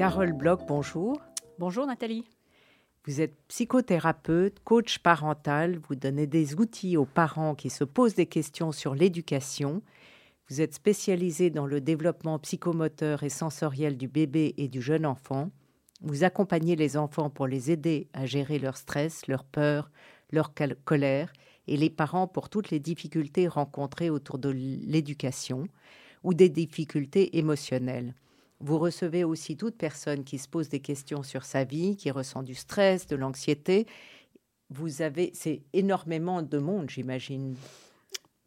Carole Bloch, bonjour. Bonjour Nathalie. Vous êtes psychothérapeute, coach parental, vous donnez des outils aux parents qui se posent des questions sur l'éducation vous êtes spécialisé dans le développement psychomoteur et sensoriel du bébé et du jeune enfant. Vous accompagnez les enfants pour les aider à gérer leur stress, leur peur, leur colère et les parents pour toutes les difficultés rencontrées autour de l'éducation ou des difficultés émotionnelles. Vous recevez aussi toute personne qui se pose des questions sur sa vie, qui ressent du stress, de l'anxiété. Vous avez, c'est énormément de monde, j'imagine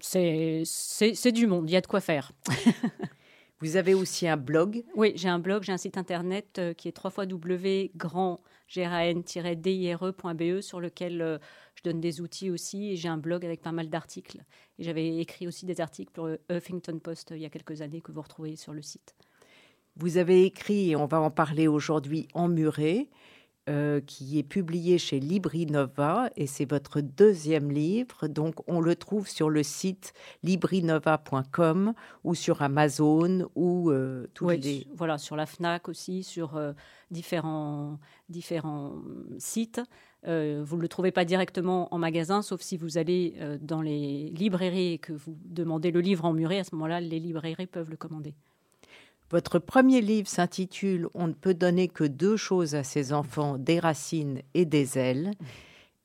c'est du monde, il y a de quoi faire. Vous avez aussi un blog Oui, j'ai un blog, j'ai un site internet euh, qui est www.grand-dire.be sur lequel euh, je donne des outils aussi et j'ai un blog avec pas mal d'articles. Et j'avais écrit aussi des articles pour le Huffington Post euh, il y a quelques années que vous retrouvez sur le site. Vous avez écrit, et on va en parler aujourd'hui, Emmuré, euh, qui est publié chez Librinova et c'est votre deuxième livre. Donc, on le trouve sur le site librinova.com ou sur Amazon ou euh, tous les... Voilà, sur la FNAC aussi, sur euh, différents, différents sites. vous ne le trouvez pas directement en magasin, sauf si vous allez dans les librairies et que vous demandez le livre en muret. À ce moment-là, les librairies peuvent le commander. Votre premier livre s'intitule On ne peut donner que deux choses à ses enfants, des racines et des ailes.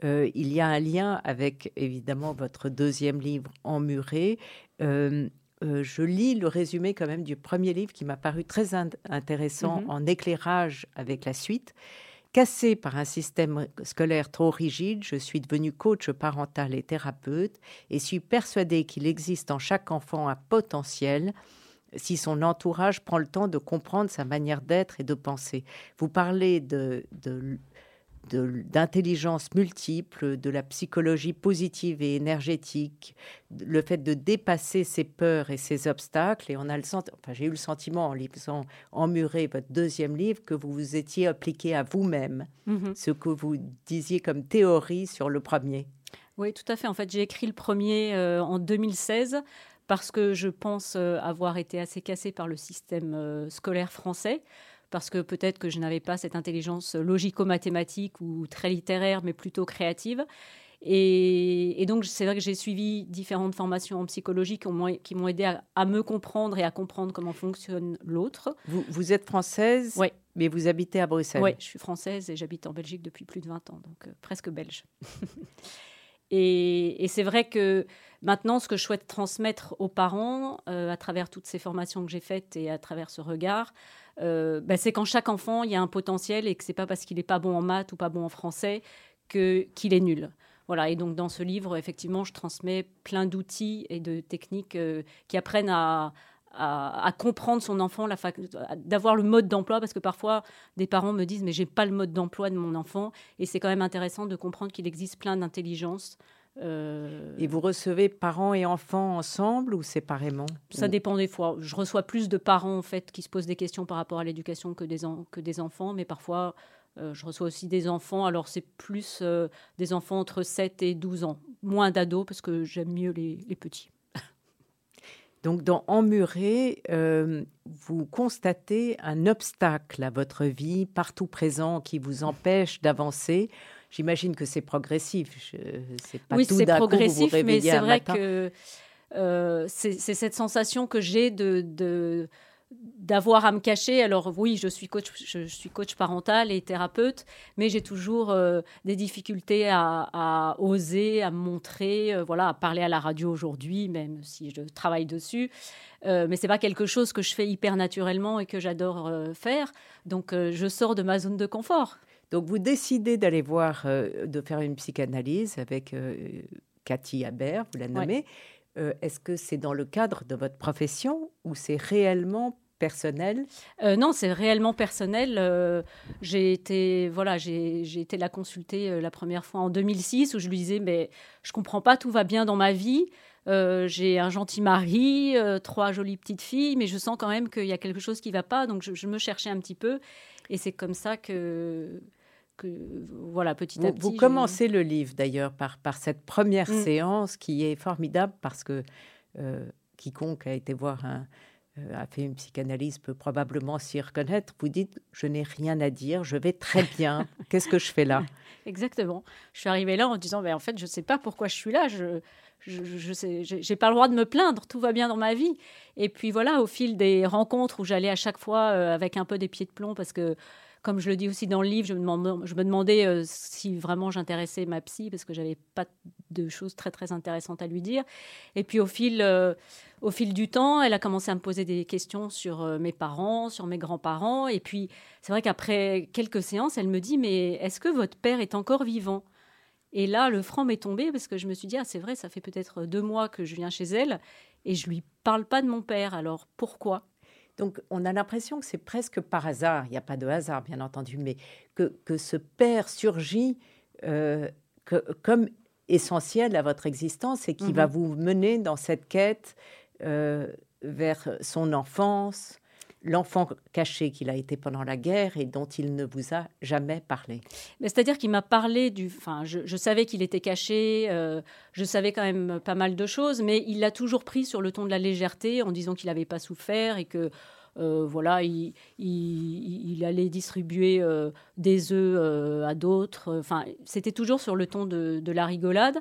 Euh, il y a un lien avec évidemment votre deuxième livre Emmuré. Euh, euh, je lis le résumé quand même du premier livre qui m'a paru très intéressant mhm. en éclairage avec la suite. Cassé par un système scolaire trop rigide, je suis devenue coach parental et thérapeute et suis persuadée qu'il existe en chaque enfant un potentiel si son entourage prend le temps de comprendre sa manière d'être et de penser. Vous parlez de, d'intelligence multiple, de la psychologie positive et énergétique, le fait de dépasser ses peurs et ses obstacles. Et on a le enfin, j'ai eu le sentiment en lisant Emmuré, votre deuxième livre, que vous vous étiez appliqué à vous-même mm-hmm. ce que vous disiez comme théorie sur le premier. Oui, tout à fait. En fait, j'ai écrit le premier euh, en 2016 parce que je pense euh, avoir été assez cassée par le système euh, scolaire français, parce que peut-être que je n'avais pas cette intelligence logico-mathématique ou très littéraire, mais plutôt créative. Et, donc, c'est vrai que j'ai suivi différentes formations en psychologie qui m'ont aidé à, me comprendre et à comprendre comment fonctionne l'autre. Vous, êtes française, mais vous habitez à Bruxelles. Oui, je suis française et j'habite en Belgique depuis plus de 20 ans, donc euh, presque belge. et, c'est vrai que Maintenant, ce que je souhaite transmettre aux parents, euh, à travers toutes ces formations que j'ai faites et à travers ce regard, euh, bah, c'est qu'en chaque enfant, il y a un potentiel et que c'est pas parce qu'il n'est pas bon en maths ou pas bon en français que qu'il est nul. Voilà, et donc dans ce livre, effectivement, je transmets plein d'outils et de techniques euh, qui apprennent à, à, comprendre son enfant, d'avoir le mode d'emploi, parce que parfois des parents me disent mais j'ai pas le mode d'emploi de mon enfant, et c'est quand même intéressant de comprendre qu'il existe plein d'intelligences euh, et vous recevez parents et enfants ensemble ou séparément Ça dépend des fois. Je reçois plus de parents en fait qui se posent des questions par rapport à l'éducation que des, que des enfants, mais parfois euh, je reçois aussi des enfants. Alors c'est plus euh, des enfants entre 7 et 12 ans, moins d'ados parce que j'aime mieux les, les, petits. Donc dans Emmuré, vous constatez un obstacle à votre vie partout présent qui vous empêche d'avancer J'imagine que c'est progressif. C'est pas oui, c'est progressif, mais c'est vrai que euh, c'est cette sensation que j'ai de, d'avoir à me cacher. Alors oui, je suis coach, je, suis coach parental et thérapeute, mais j'ai toujours euh, des difficultés à, oser, à me montrer, euh, voilà, à parler à la radio aujourd'hui, même si je travaille dessus. mais c'est pas quelque chose que je fais hyper naturellement et que j'adore faire. Donc je sors de ma zone de confort. Donc vous décidez d'aller voir, euh, de faire une psychanalyse avec euh, Cathy Habert, vous la nommez. Euh, est-ce que c'est dans le cadre de votre profession ou c'est réellement personnel? Euh, Non, c'est réellement personnel. Euh, j'ai été, voilà, j'ai été la consulter la première fois en 2006 où je lui disais, mais je comprends pas, tout va bien dans ma vie. j'ai un gentil mari, trois jolies petites filles, mais je sens quand même qu'il y a quelque chose qui va pas. Donc je, me cherchais un petit peu, et c'est comme ça que que, voilà, petit à petit. Vous commencez le livre d'ailleurs par, par cette première mm. séance qui est formidable parce que quiconque a été voir un, euh, a fait une psychanalyse peut probablement s'y reconnaître. Vous dites, je n'ai rien à dire, je vais très bien. Qu'est-ce que je fais là? Exactement. Je suis arrivée là en disant, mais en fait, je ne sais pas pourquoi je suis là. Je je, sais, j'ai pas le droit de me plaindre, tout va bien dans ma vie. Et puis voilà, au fil des rencontres où j'allais à chaque fois euh, avec un peu des pieds de plomb, parce que comme je le dis aussi dans le livre, je me, demandais euh, si vraiment j'intéressais ma psy, parce que j'avais pas de choses très très intéressantes à lui dire. Et puis au fil, euh, au fil du temps, elle a commencé à me poser des questions sur euh, mes parents, sur mes grands-parents. Et puis c'est vrai qu'après quelques séances, elle me dit, mais est-ce que votre père est encore vivant? Et là, le franc m'est tombé parce que je me suis dit, ah, c'est vrai, ça fait peut-être deux mois que je viens chez elle et je lui parle pas de mon père. Alors pourquoi? Donc, on a l'impression que c'est presque par hasard, il n'y a pas de hasard, bien entendu, mais que, que ce père surgit euh, que, comme essentiel à votre existence et qui va mhm. vous mener dans cette quête euh, vers son enfance, l'enfant caché qu'il a été pendant la guerre et dont il ne vous a jamais parlé. C'est-à-dire qu'il m'a parlé du... Enfin, je, savais qu'il était caché, euh, je savais quand même pas mal de choses, mais il l'a toujours pris sur le ton de la légèreté en disant qu'il n'avait pas souffert et que... Euh, voilà, il, allait distribuer euh, des œufs à d'autres. Enfin, c'était toujours sur le ton de la rigolade.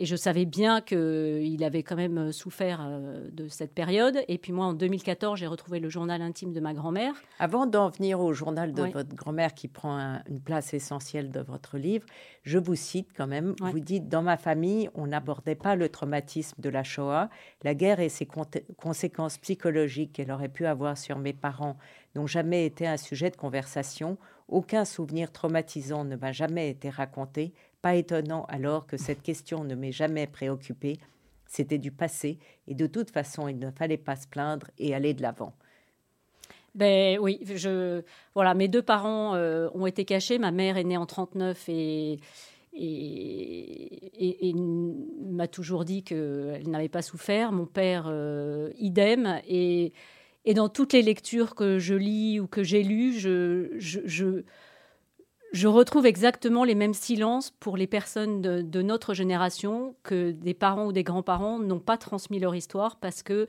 Et je savais bien qu'il avait quand même euh, souffert euh, de cette période. Et puis moi, en 2014, j'ai retrouvé le journal intime de ma grand-mère. Avant d'en venir au journal de votre grand-mère qui prend une place essentielle de votre livre, je vous cite quand même. Vous dites, dans ma famille, on n'abordait pas le traumatisme de la Shoah. La guerre et ses conséquences psychologiques qu'elle aurait pu avoir sur mes parents n'ont jamais été un sujet de conversation. Aucun souvenir traumatisant ne m'a jamais été raconté. Pas étonnant alors que cette question ne m'ait jamais préoccupée. C'était du passé et de toute façon, il ne fallait pas se plaindre et aller de l'avant. Ben oui, je voilà, mes deux parents euh, ont été cachés. Ma mère est née en 39 et et, m'a toujours dit qu'elle n'avait pas souffert. Mon père, euh, idem. Et, et, dans toutes les lectures que je lis ou que j'ai lues, je retrouve exactement les mêmes silences pour les personnes de, notre génération que des parents ou des grands-parents n'ont pas transmis leur histoire parce que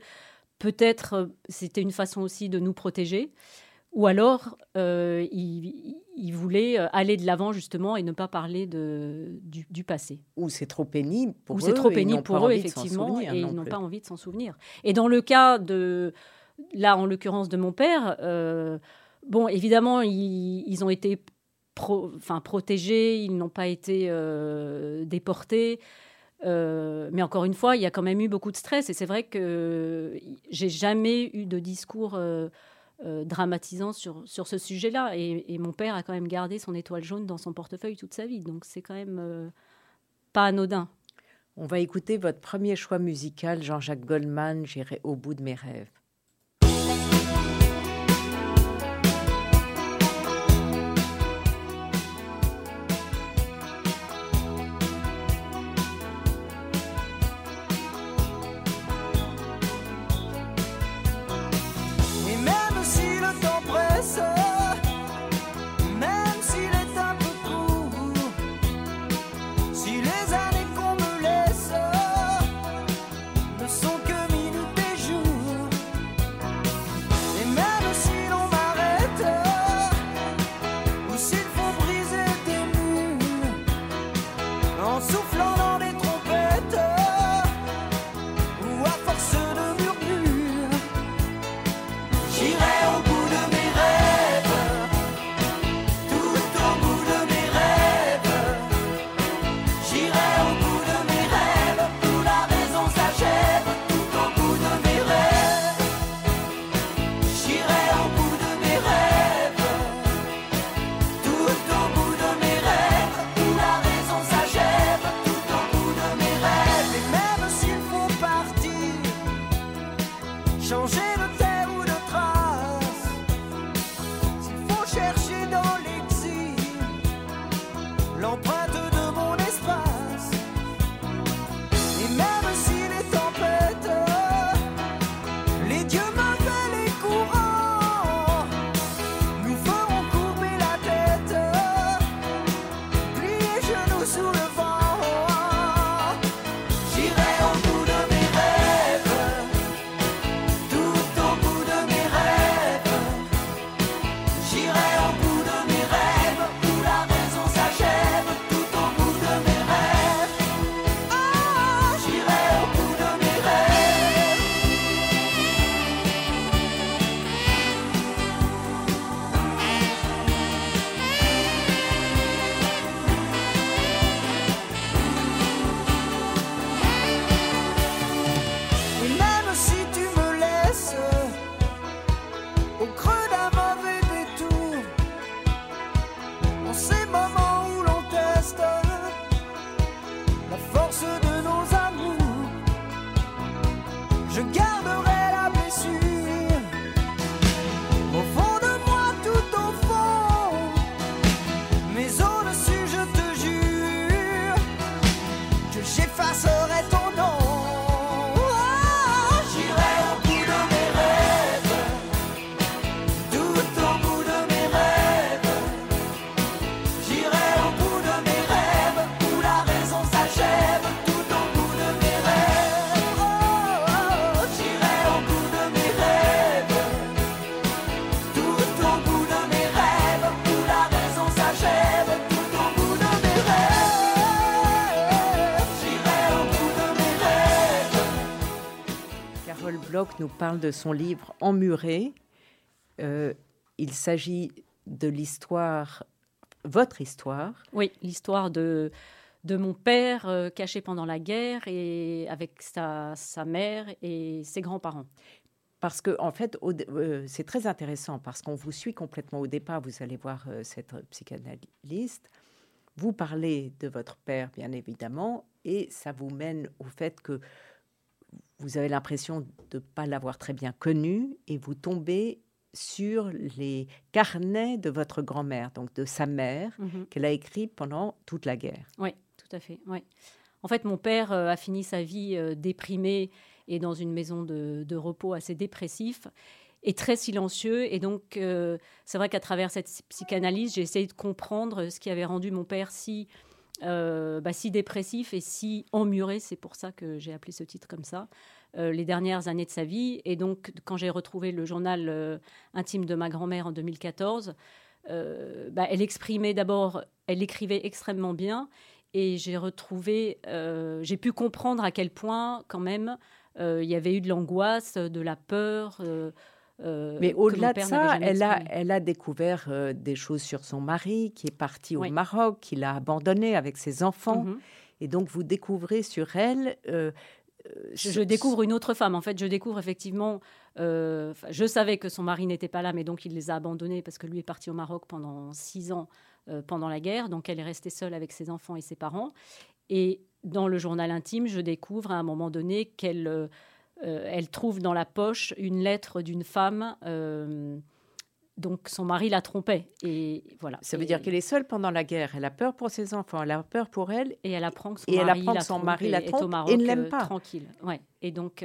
peut-être euh, c'était une façon aussi de nous protéger ou alors euh, ils, voulaient euh, aller de l'avant justement et ne pas parler de, du, passé. Ou c'est trop pénible pour eux. c'est trop pénible pour eux, effectivement, et ils n'ont pas envie de s'en souvenir. Et dans le cas de, là en l'occurrence de mon père, bon, évidemment, ils, ils ont été enfin, protégés, ils n'ont pas été euh, déportés. Euh, mais encore une fois, il y a quand même eu beaucoup de stress et c'est vrai que j'ai jamais eu de discours euh, dramatisant sur, sur ce sujet-là. Et, mon père a quand même gardé son étoile jaune dans son portefeuille toute sa vie, donc c'est quand même pas anodin. On va écouter votre premier choix musical, Jean-Jacques Goldman. J'irai au bout de mes rêves. who have nous parle de son livre Emmuré. Euh, il s'agit de l'histoire, votre histoire. Oui, l'histoire de, de mon père euh, caché pendant la guerre et avec sa, sa mère et ses grands-parents. Parce que, en fait, euh, c'est très intéressant parce qu'on vous suit complètement au départ. Vous allez voir cette psychanalyste. Vous parlez de votre père, bien évidemment, et ça vous mène au fait que vous avez l'impression de ne pas l'avoir très bien connu et vous tombez sur les carnets de votre grand-mère, donc de sa mère, mhm. qu'elle a écrit pendant toute la guerre. Oui, tout à fait. Ouais. En fait, mon père euh, a fini sa vie euh, déprimé et dans une maison de, repos assez dépressif et très silencieux. Et donc, euh, c'est vrai qu'à travers cette psychanalyse, j'ai essayé de comprendre ce qui avait rendu mon père si, bah, si dépressif et si emmuré. C'est pour ça que j'ai appelé ce titre comme ça. les dernières années de sa vie. Et donc, quand j'ai retrouvé le journal intime de ma grand-mère en 2014, bah, elle exprimait d'abord, elle écrivait extrêmement bien et j'ai retrouvé, euh, j'ai pu comprendre à quel point, quand même, euh, il y avait eu de l'angoisse, de la peur. Euh, Mais au-delà de ça, elle a, elle a découvert des choses sur son mari qui est parti au Maroc, qu'il a abandonné avec ses enfants. Mhm. Et donc, vous découvrez sur elle. Je, découvre une autre femme. En fait, je découvre effectivement. je savais que son mari n'était pas là, mais donc il les a abandonnés parce que lui est parti au Maroc pendant six ans euh, pendant la guerre. Donc elle est restée seule avec ses enfants et ses parents. Et dans le journal intime, je découvre à un moment donné qu'elle euh, elle trouve dans la poche une lettre d'une femme. Euh, donc son mari la trompait et voilà. Ça veut dire qu'elle est seule pendant la guerre. Elle a peur pour ses enfants, elle a peur pour elle et elle apprend que son, mari, apprend son la trompe, et, au Maroc, et ne l'aime pas. Tranquille. Ouais. Et donc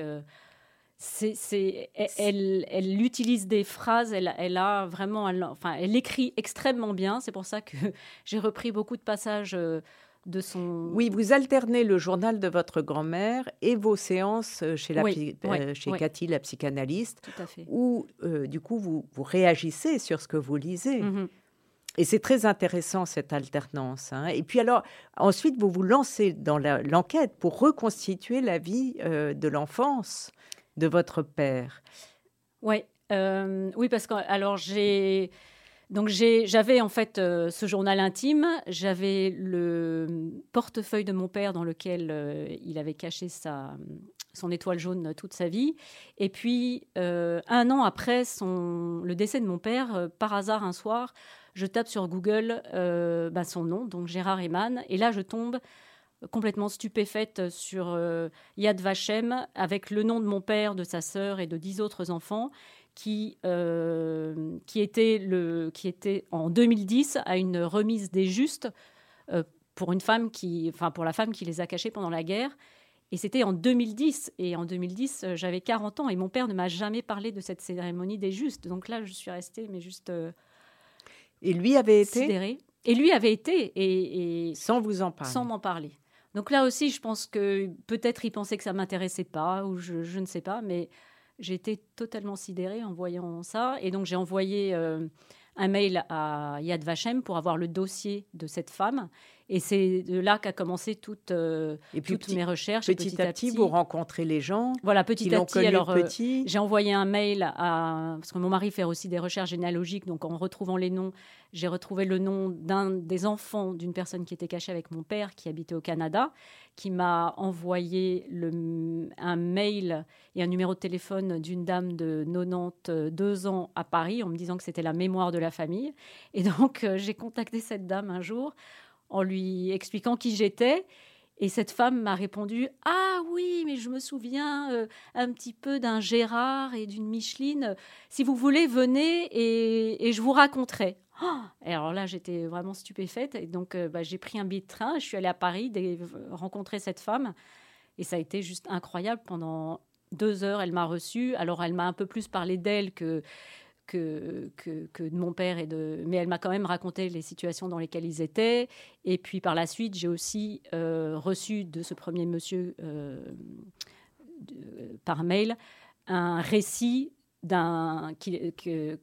c'est, elle, elle, utilise des phrases, elle, elle a vraiment, enfin, elle écrit extrêmement bien. C'est pour ça que j'ai repris beaucoup de passages euh, de son. Oui, vous alternez le journal de votre grand-mère et vos séances euh, chez, la, euh, chez Cathy, la psychanalyste, Tout à fait. où du coup vous, vous réagissez sur ce que vous lisez. Mm-hmm. Et c'est très intéressant cette alternance. Hein. Et puis alors, ensuite, vous vous lancez dans l'enquête pour reconstituer la vie de l'enfance de votre père. Ouais, euh, oui, parce que alors j'ai donc j'avais en fait euh, ce journal intime, j'avais le portefeuille de mon père dans lequel euh, il avait caché sa, son étoile jaune toute sa vie. Et puis un an après le décès de mon père, par hasard un soir, je tape sur Google bah, son nom, donc Gérard Eman, et là je tombe complètement stupéfaite sur euh, Yad Vashem avec le nom de mon père, de sa sœur et de dix autres enfants qui, euh, qui, était le, qui était en 2010 à une remise des justes euh, pour une femme qui, enfin pour la femme qui les a cachés pendant la guerre. Et c'était en 2010. Et en 2010, j'avais 40 ans et mon père ne m'a jamais parlé de cette cérémonie des justes. Donc là, je suis restée, mais juste. et lui avait été. Et lui avait été et, et sans vous en parler. Sans m'en parler. Donc là aussi, je pense que peut-être il pensait que ça m'intéressait pas, ou je, ne sais pas, mais j'ai été totalement sidérée en voyant ça. Et donc j'ai envoyé euh, un mail à Yad Vashem pour avoir le dossier de cette femme. Et c'est de là qu'a commencé toute, euh, et puis toutes mes recherches. Petit, à petit, vous rencontrez les gens. Voilà, petit à petit. Alors, euh, j'ai envoyé un mail à parce que mon mari fait aussi des recherches généalogiques, donc en retrouvant les noms, j'ai retrouvé le nom d'un des enfants d'une personne qui était cachée avec mon père, qui habitait au Canada, qui m'a envoyé le, un mail et un numéro de téléphone d'une dame de 92 ans à Paris, en me disant que c'était la mémoire de la famille. Et donc, euh, j'ai contacté cette dame un jour en lui expliquant qui j'étais. Et cette femme m'a répondu Ah oui, mais je me souviens euh, un petit peu d'un Gérard et d'une Micheline. Si vous voulez, venez et, je vous raconterai. et alors là, j'étais vraiment stupéfaite. Et donc, euh, bah, j'ai pris un billet de train. Je suis allée à Paris rencontrer cette femme. Et ça a été juste incroyable. Pendant deux heures, elle m'a reçue. Alors, elle m'a un peu plus parlé d'elle que que, que, de mon père et de mais elle m'a quand même raconté les situations dans lesquelles ils étaient. Et puis par la suite j'ai aussi euh, reçu de ce premier monsieur euh, par mail un récit d'un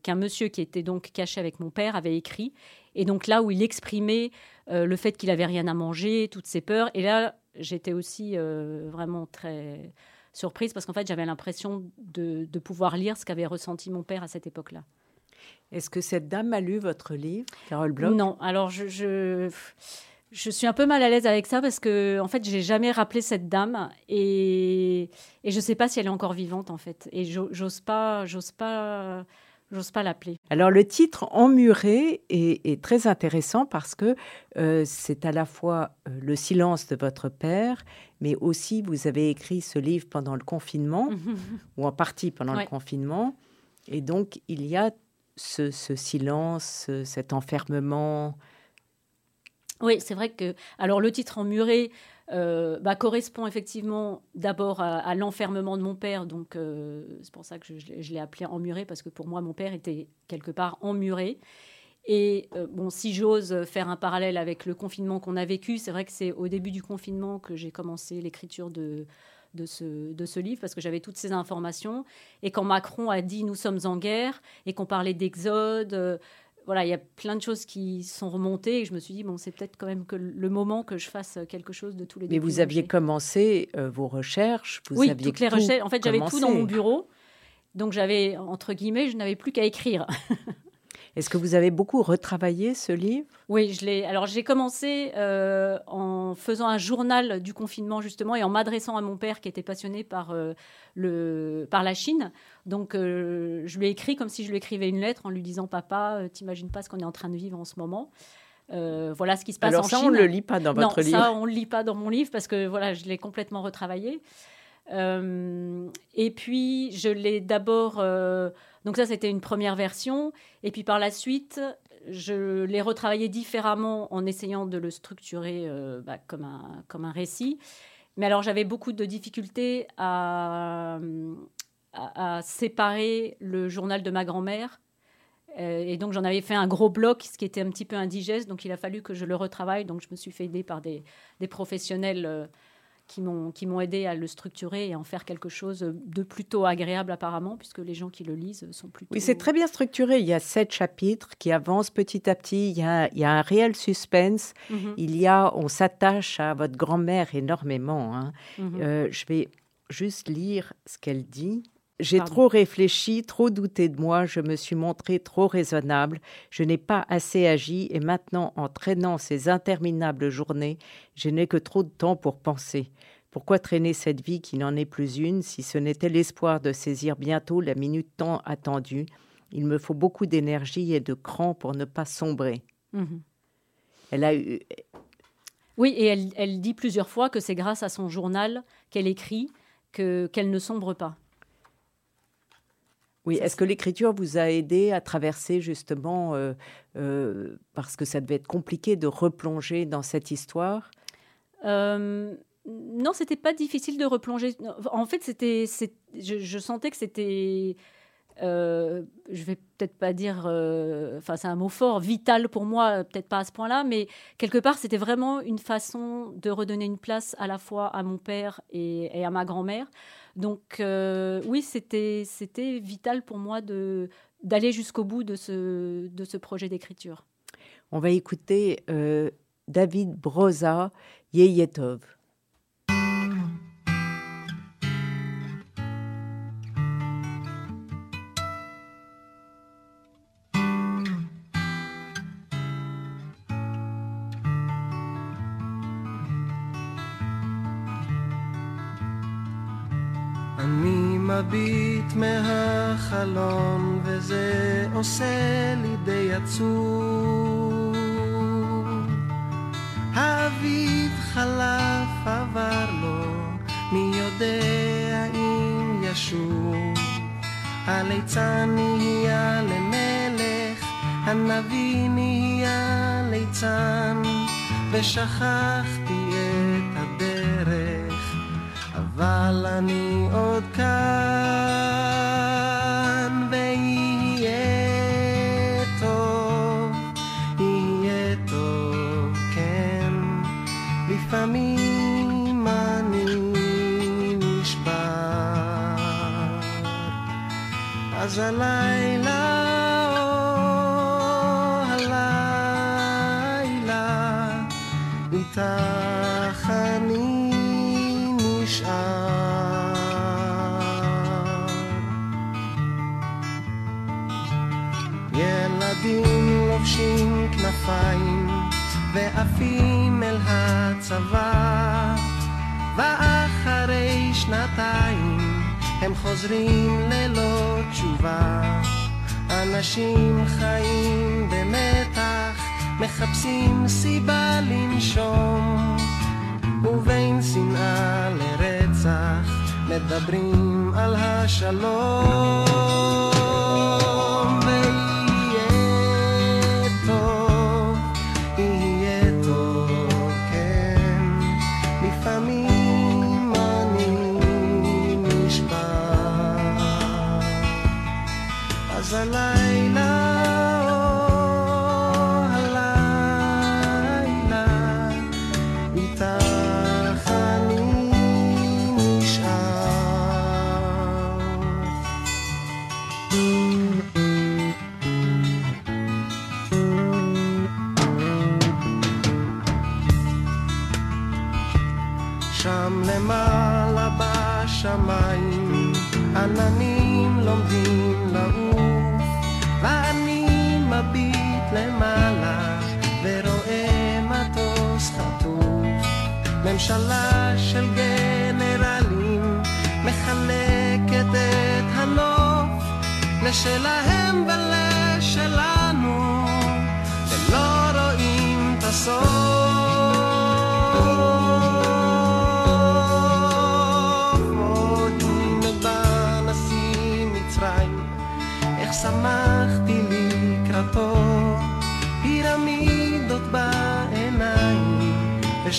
qu'un monsieur qui était donc caché avec mon père avait écrit. Et donc là où il exprimait euh, le fait qu'il avait rien à manger toutes ses peurs. Et là j'étais aussi vraiment très surprise parce qu'en fait, j'avais l'impression de, pouvoir lire ce qu'avait ressenti mon père à cette époque-là. Est-ce que cette dame a lu votre livre, Carole Bloch? Non. Alors, je, je, suis un peu mal à l'aise avec ça parce que, en fait, j'ai jamais rappelé cette dame et, et je ne sais pas si elle est encore vivante, en fait. Et j'ose pas, j'ose pas J'ose pas l'appeler. Alors le titre Emmuré est, très intéressant parce que euh, c'est à la fois euh, le silence de votre père, mais aussi vous avez écrit ce livre pendant le confinement, ou en partie pendant le confinement. Et donc il y a ce, ce silence, cet enfermement. Oui, c'est vrai que... Alors le titre Emmuré, euh, bah, correspond effectivement d'abord à, l'enfermement de mon père. Donc, euh, c'est pour ça que je, l'ai appelé emmuré, parce que pour moi, mon père était quelque part emmuré. Et euh, bon, si j'ose faire un parallèle avec le confinement qu'on a vécu, c'est vrai que c'est au début du confinement que j'ai commencé l'écriture de, de, ce, de ce livre, parce que j'avais toutes ces informations. Et quand Macron a dit nous sommes en guerre, et qu'on parlait d'exode, voilà, il y a plein de choses qui sont remontées et je me suis dit, bon, c'est peut-être quand même que le moment que je fasse quelque chose de tous les Mais vous aviez commencé euh, vos recherches vous Oui, aviez toutes les recherches. En fait, j'avais tout dans mon bureau. Donc, j'avais, entre guillemets, je n'avais plus qu'à écrire. Est-ce que vous avez beaucoup retravaillé ce livre? Oui, je l'ai. Alors j'ai commencé euh, en faisant un journal du confinement justement et en m'adressant à mon père qui était passionné par euh, le par la Chine. Donc euh, je lui ai écrit comme si je lui écrivais une lettre en lui disant papa, t'imagines pas ce qu'on est en train de vivre en ce moment. voilà ce qui se passe Alors en ça, Chine. on le lit pas dans votre non, livre. Ça, on le lit pas dans mon livre parce que voilà, je l'ai complètement retravaillé. et puis je l'ai d'abord donc ça, c'était une première version. Et puis par la suite, je l'ai retravaillé différemment en essayant de le structurer euh, bah, comme, un, comme un récit. Mais alors j'avais beaucoup de difficultés à, à, séparer le journal de ma grand-mère. Euh, et donc j'en avais fait un gros bloc, ce qui était un petit peu indigeste. Donc il a fallu que je le retravaille. Donc je me suis fait aider par des, des professionnels. Euh, qui m'ont aidé à le structurer et en faire quelque chose de plutôt agréable apparemment puisque les gens qui le lisent sont plutôt Oui, c'est très bien structuré, il y a sept chapitres qui avancent petit à petit, il y a, il y a un réel suspense, mhm. il y a on s'attache à votre grand-mère énormément hein. mhm. euh, je vais juste lire ce qu'elle dit. J'ai trop réfléchi, trop douté de moi, je me suis montré trop raisonnable, je n'ai pas assez agi et maintenant, en traînant ces interminables journées, je n'ai que trop de temps pour penser. Pourquoi traîner cette vie qui n'en est plus une si ce n'était l'espoir de saisir bientôt la minute tant attendue? Il me faut beaucoup d'énergie et de cran pour ne pas sombrer. Mhm. Elle a eu. Oui, et elle, elle dit plusieurs fois que c'est grâce à son journal qu'elle écrit que qu'elle ne sombre pas. Oui, est-ce que l'écriture vous a aidé à traverser justement, euh, euh, parce que ça devait être compliqué de replonger dans cette histoire? Euh, Non, c'était pas difficile de replonger. En fait, c'était, je, sentais que c'était, euh, je vais peut-être pas dire, enfin c'est un mot fort, vital pour moi, peut-être pas à ce point-là, mais quelque part c'était vraiment une façon de redonner une place à la fois à mon père et à ma grand-mère. Donc euh, oui, c'était vital pour moi d'aller jusqu'au bout de ce, de ce projet d'écriture. On va écouter euh, David Broza, Yeyetov. מביט מהחלון וזה עושה לי די עצוב. האביב חלף עבר לו, מי יודע אם ישוב. הליצן נהיה למלך, הנביא נהיה ליצן, ושכחתי את הדרך. אבל אני עוד כאן, אז הלילה, או הלילה, איתך אני נשאר. ילדים לובשים כנפיים ועפים חוזרים ללא תשובה. אנשים חיים במתח מחפשים סיבה לנשום. ובין שנאה לרצח מדברים על השלום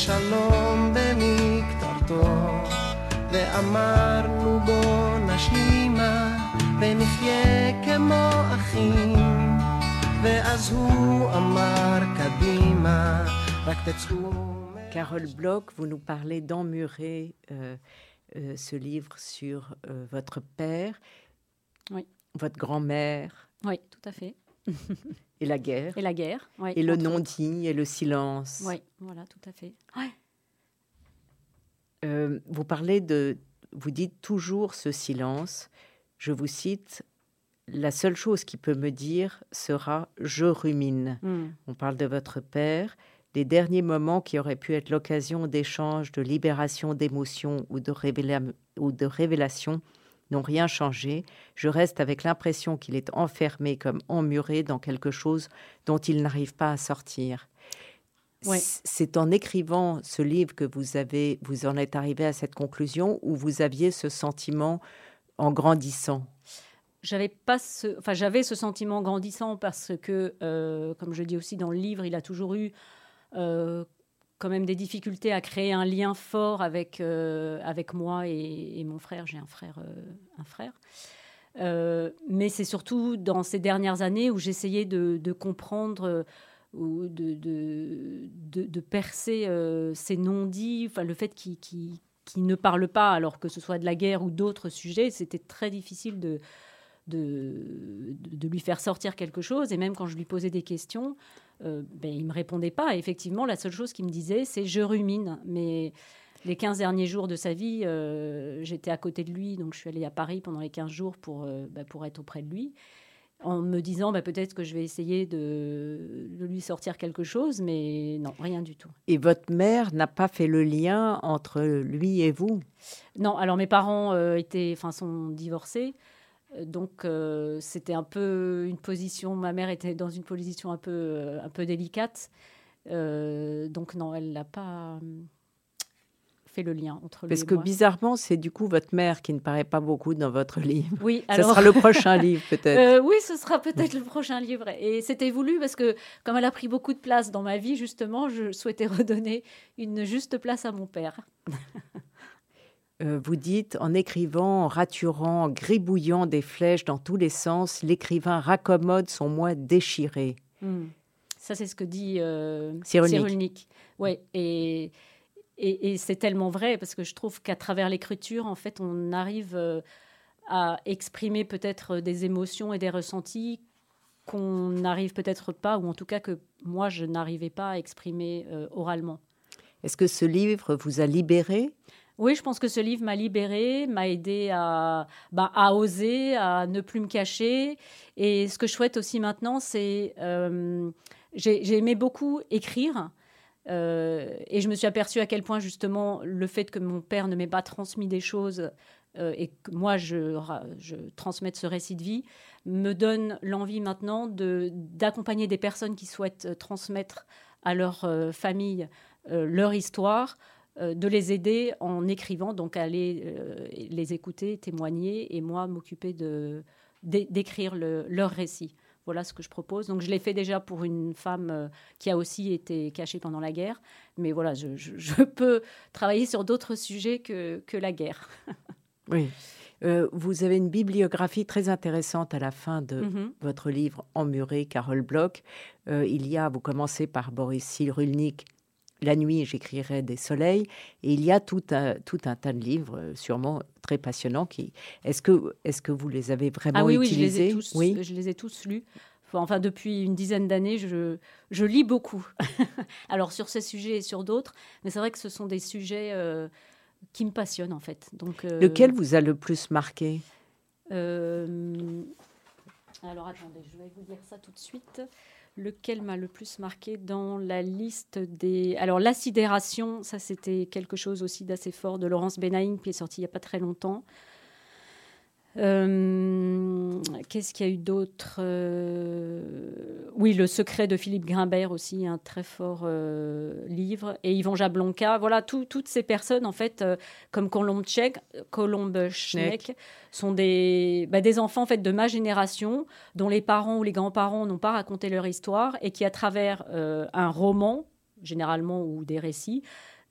ושלום במקטרתו ואמרנו בוא נשלימה ונחיה כמו אחים ואז הוא אמר קדימה רק תצאו Carole Bloch, vous nous parlez d'emmurer euh, euh, ce livre sur euh, votre père, Oui. votre grand-mère Oui, tout à fait. et la guerre, Et la guerre. ouais, et le entre- non-dit et le silence. Oui, voilà, tout à fait. Ouais. Euh, vous parlez de, vous dites toujours ce silence. Je vous cite. La seule chose qui peut me dire sera je rumine. Hmm. On parle de votre père. Les derniers moments qui auraient pu être l'occasion d'échanges, de libération d'émotions ou ou de révélation n'ont rien changé. Je reste avec l'impression qu'il est enfermé comme emmuré dans quelque chose dont il n'arrive pas à sortir. Ouais. C'est en écrivant ce livre que vous avez, vous en êtes arrivé à cette conclusion ou vous aviez ce sentiment en grandissant? J'avais pas ce, enfin j'avais ce sentiment grandissant parce que, euh, comme je dis aussi dans le livre, il a toujours eu euh, quand même des difficultés à créer un lien fort avec euh, avec moi et, et mon frère. J'ai un frère, un frère. Mais c'est surtout dans ces dernières années où j'essayais de, de comprendre ou de, de, de- percer euh, ces non-dits, enfin le fait qu'il qu'il- qu'il ne parle pas, alors que ce soit de la guerre ou d'autres sujets, c'était très difficile de, de, de lui faire sortir quelque chose. Et même quand je lui posais des questions, euh, ben, il ne me répondait pas. Effectivement, la seule chose qu'il me disait, c'est je rumine. Mais les 15 derniers jours de sa vie, euh, j'étais à côté de lui. Donc je suis allée à Paris pendant les 15 jours pour, euh, ben, pour être auprès de lui. En me disant ben, peut-être que je vais essayer de, de lui sortir quelque chose, mais non, rien du tout. Et votre mère n'a pas fait le lien entre lui et vous? Non, alors mes parents euh, étaient, enfin, sont divorcés. Euh, Donc euh, c'était un peu une position. Ma mère était dans une position un peu, un peu délicate. Euh, donc non, elle n'a pas fait le lien entre Parce que bizarrement, c'est du coup votre mère qui ne paraît pas beaucoup dans votre livre. Oui, Ce alors sera le prochain livre peut-être. Euh, oui, ce sera peut-être le prochain livre. Et c'était voulu parce que, comme elle a pris beaucoup de place dans ma vie, justement, je souhaitais redonner une juste place à mon père. Euh, vous dites, en écrivant, en raturant, en gribouillant des flèches dans tous les sens, l'écrivain raccommode son moi déchiré. Hmm. Ça, c'est ce que dit euh, Cyrulnik. Cyrulnik. Ouais, et, et, et c'est tellement vrai parce que je trouve qu'à travers l'écriture, en fait, on arrive euh, à exprimer peut-être des émotions et des ressentis qu'on n'arrive peut-être pas, ou en tout cas que moi, je n'arrivais pas à exprimer euh, oralement. Est-ce que ce livre vous a libéré? Oui, je pense que ce livre m'a libérée, m'a aidé à, bah, à oser, à ne plus me cacher. Et ce que je souhaite aussi maintenant, c'est... Euh, j'ai aimé beaucoup écrire. Euh, et je me suis aperçue à quel point justement le fait que mon père ne m'ait pas transmis des choses euh, et que moi je, transmette ce récit de vie me donne l'envie maintenant d'accompagner des personnes qui souhaitent transmettre à leur famille leur histoire euh, de les aider en écrivant, donc aller euh, les écouter, témoigner, et moi m'occuper d'écrire leur récit. Voilà ce que je propose. Donc je l'ai fait déjà pour une femme euh, qui a aussi été cachée pendant la guerre, mais voilà, je, peux travailler sur d'autres sujets que, que, la guerre. oui. vous avez une bibliographie très intéressante à la fin de mm-hmm. votre livre Emmuré, Carole Bloch. il y a, vous commencez par Boris Cyrulnik, la nuit, j'écrirai des soleils. Et il y a tout un, tout un tas de livres, euh, sûrement très passionnants. Qui... Est-ce que, est que vous les avez vraiment ah oui, utilisés oui, je les ai tous, oui, je les ai tous lus. Enfin, depuis une dizaine d'années, je, je, lis beaucoup. Alors, sur ces sujets et sur d'autres, mais c'est vrai que ce sont des sujets euh, qui me passionnent, en fait. Donc, euh, Lequel vous a le plus marqué? Alors, attendez, je vais vous dire ça tout de suite lequel m'a le plus marqué dans la liste des... Alors, l'assidération, ça c'était quelque chose aussi d'assez fort de Laurence Benaïm qui est sorti il n'y a pas très longtemps. Euh, qu'est-ce qu'il y a eu d'autre euh, Oui, Le secret de Philippe Grimbert aussi, un très fort euh, livre. Et Yvon Jablonka. Voilà, toutes ces personnes, en fait, comme Colombe, Colombe Schneck, sont des, bah, des enfants en fait, de ma génération, dont les parents ou les grands-parents n'ont pas raconté leur histoire et qui, à travers un roman, généralement, ou des récits,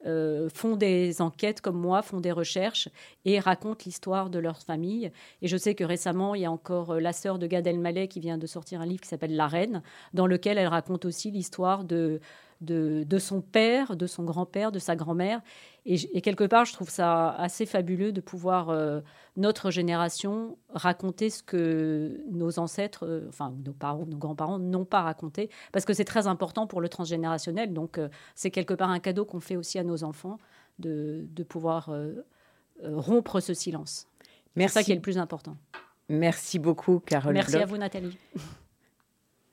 euh, font des enquêtes comme moi, font des recherches et racontent l'histoire de leur famille. Et je sais que récemment, il y a encore euh, la sœur de Gad Elmaleh qui vient de sortir un livre qui s'appelle La Reine, dans lequel elle raconte aussi l'histoire de de, son père, de son grand-père, de sa grand-mère. Et, quelque part, je trouve ça assez fabuleux de pouvoir, euh, notre génération, raconter ce que nos ancêtres, euh, enfin nos parents, nos grands-parents n'ont pas raconté, parce que c'est très important pour le transgénérationnel. Donc, euh, c'est quelque part un cadeau qu'on fait aussi à nos enfants de, de pouvoir rompre ce silence. C'est ça qui est le plus important. Merci beaucoup, Carole. Merci à vous, Nathalie.